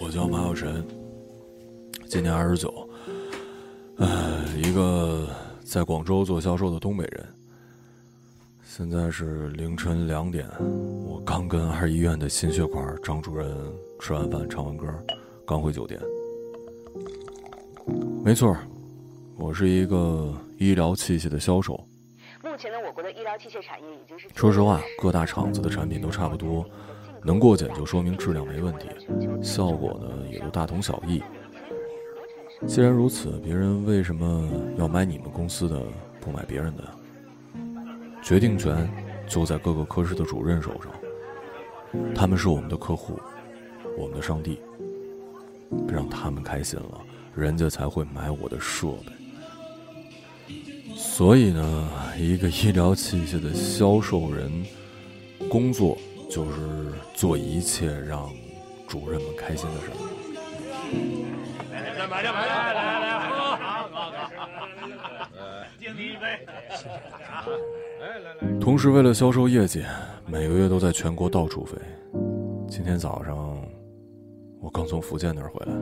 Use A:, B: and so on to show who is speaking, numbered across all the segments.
A: 我叫马小晨，今年二十九，呃，一个在广州做销售的东北人。现在是凌晨两点，我刚跟二医院的心血管张主任吃完饭，唱完歌，刚回酒店。没错，我是一个医疗器械的销售。
B: 目前呢，我国的医疗器械产业已经是……
A: 说实话，各大厂子的产品都差不多，能过检就说明质量没问题，效果呢也都大同小异。既然如此，别人为什么要买你们公司的，不买别人的？决定权就在各个科室的主任手上，他们是我们的客户，我们的上帝。让他们开心了，人家才会买我的设备。所以呢，一个医疗器械的销售人，工作就是做一切让主任们开心的事儿。来来来来来来来，喝，好，好，好，敬你一杯，同时，为了销售业绩，每个月都在全国到处飞。今天早上，我刚从福建那儿回来。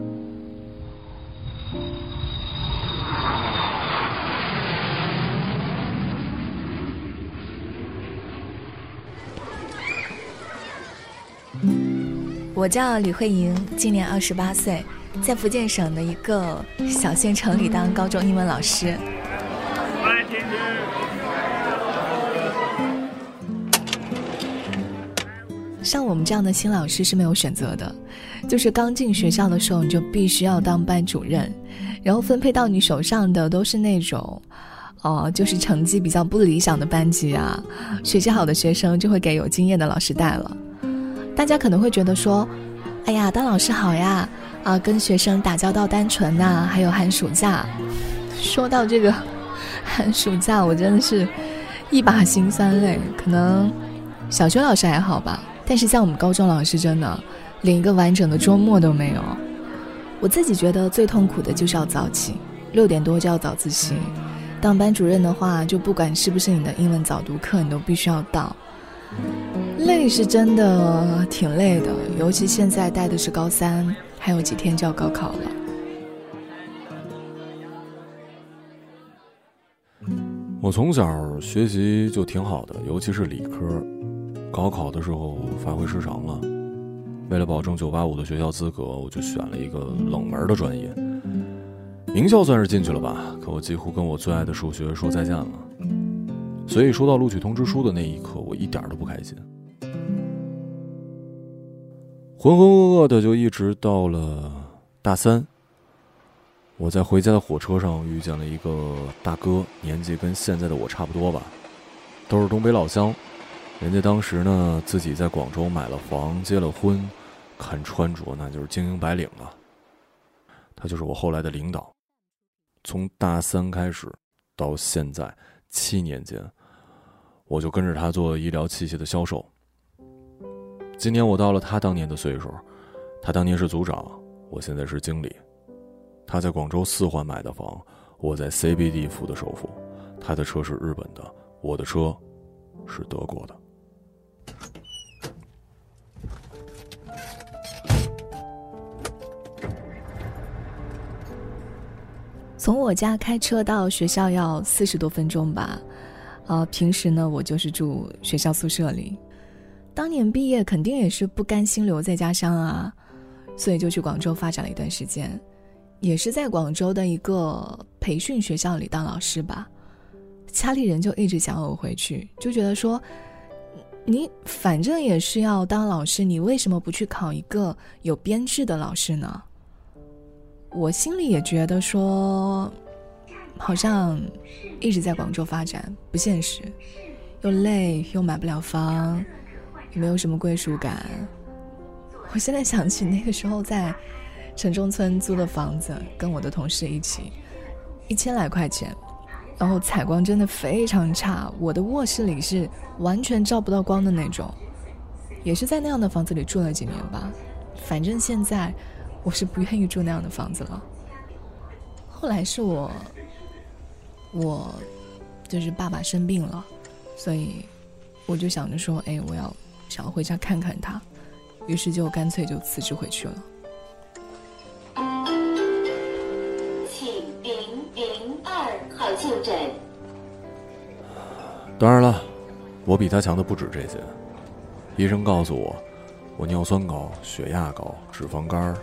C: 我叫李慧莹，今年二十八岁，在福建省的一个小县城里当高中英文老师。像我们这样的新老师是没有选择的，就是刚进学校的时候你就必须要当班主任，然后分配到你手上的都是那种，哦，就是成绩比较不理想的班级啊，学习好的学生就会给有经验的老师带了。大家可能会觉得说，哎呀，当老师好呀，啊，跟学生打交道单纯呐，还有寒暑假。说到这个 寒暑假，我真的是一把辛酸泪。可能小学老师还好吧。但是像我们高中老师，真的连一个完整的周末都没有。我自己觉得最痛苦的就是要早起，六点多就要早自习。当班主任的话，就不管是不是你的英文早读课，你都必须要到。累是真的挺累的，尤其现在带的是高三，还有几天就要高考了。
A: 我从小学习就挺好的，尤其是理科。高考的时候发挥失常了，为了保证985的学校资格，我就选了一个冷门的专业。名校算是进去了吧，可我几乎跟我最爱的数学说再见了。所以收到录取通知书的那一刻，我一点都不开心。浑浑噩噩的就一直到了大三。我在回家的火车上遇见了一个大哥，年纪跟现在的我差不多吧，都是东北老乡。人家当时呢，自己在广州买了房，结了婚，看穿着那就是精英白领啊。他就是我后来的领导，从大三开始到现在七年间，我就跟着他做医疗器械的销售。今年我到了他当年的岁数，他当年是组长，我现在是经理。他在广州四环买的房，我在 CBD 付的首付。他的车是日本的，我的车是德国的。
C: 从我家开车到学校要四十多分钟吧，呃，平时呢我就是住学校宿舍里。当年毕业肯定也是不甘心留在家乡啊，所以就去广州发展了一段时间，也是在广州的一个培训学校里当老师吧。家里人就一直想我回去，就觉得说，你反正也是要当老师，你为什么不去考一个有编制的老师呢？我心里也觉得说，好像一直在广州发展不现实，又累又买不了房，没有什么归属感。我现在想起那个时候在城中村租的房子，跟我的同事一起，一千来块钱，然后采光真的非常差，我的卧室里是完全照不到光的那种，也是在那样的房子里住了几年吧。反正现在。我是不愿意住那样的房子了。后来是我，我就是爸爸生病了，所以我就想着说，哎，我要想要回家看看他，于是就干脆就辞职回去了。
D: 请零零二号就诊。
A: 当然了，我比他强的不止这些。医生告诉我，我尿酸高、血压高、脂肪肝，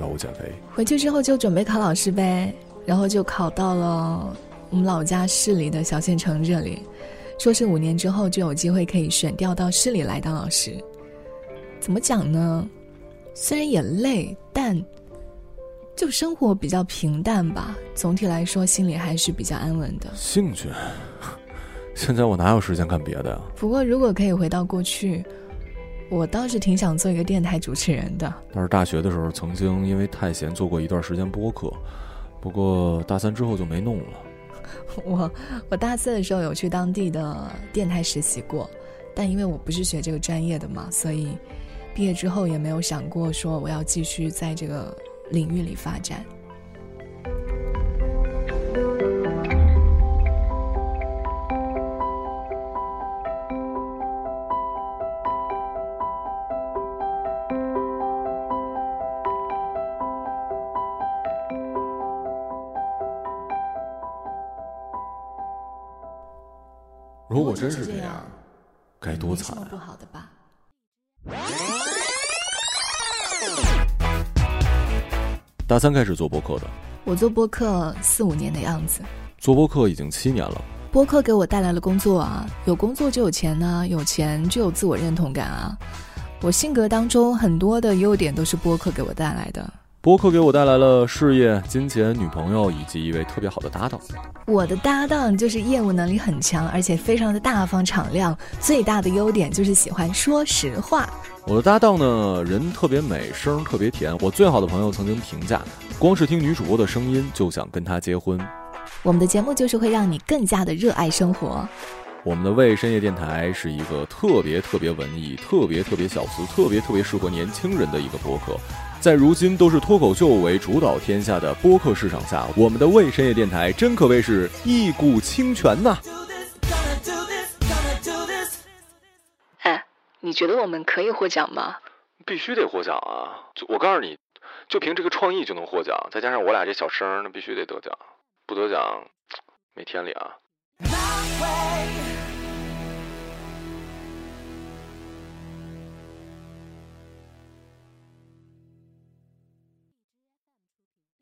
A: 要我减肥。
C: 回去之后就准备考老师呗，然后就考到了我们老家市里的小县城这里，说是五年之后就有机会可以选调到市里来当老师。怎么讲呢？虽然也累，但就生活比较平淡吧。总体来说，心里还是比较安稳的。
A: 兴趣？现在我哪有时间干别的呀？
C: 不过如果可以回到过去。我倒是挺想做一个电台主持人的。
A: 但是大学的时候曾经因为太闲做过一段时间播客，不过大三之后就没弄了。
C: 我我大四的时候有去当地的电台实习过，但因为我不是学这个专业的嘛，所以毕业之后也没有想过说我要继续在这个领域里发展。
A: 如果真是这样，该多惨
C: 不好的吧？
A: 大三开始做播客的，
C: 我做播客四五年的样子。
A: 做播客已经七年了。
C: 播客给我带来了工作啊，有工作就有钱呢，有钱就有自我认同感啊。我性格当中很多的优点都是播客给我带来的。
A: 播客给我带来了事业、金钱、女朋友以及一位特别好的搭档。
C: 我的搭档就是业务能力很强，而且非常的大方敞亮。最大的优点就是喜欢说实话。
A: 我的搭档呢，人特别美，声特别甜。我最好的朋友曾经评价，光是听女主播的声音就想跟她结婚。
C: 我们的节目就是会让你更加的热爱生活。
A: 我们的未深夜电台是一个特别特别文艺、特别特别小资、特别特别适合年轻人的一个播客。在如今都是脱口秀为主导天下的播客市场下，我们的未深夜电台真可谓是一股清泉呐！
C: 哎，你觉得我们可以获奖吗？
A: 必须得获奖啊！就我告诉你，就凭这个创意就能获奖，再加上我俩这小声，那必须得得奖，不得奖没天理啊！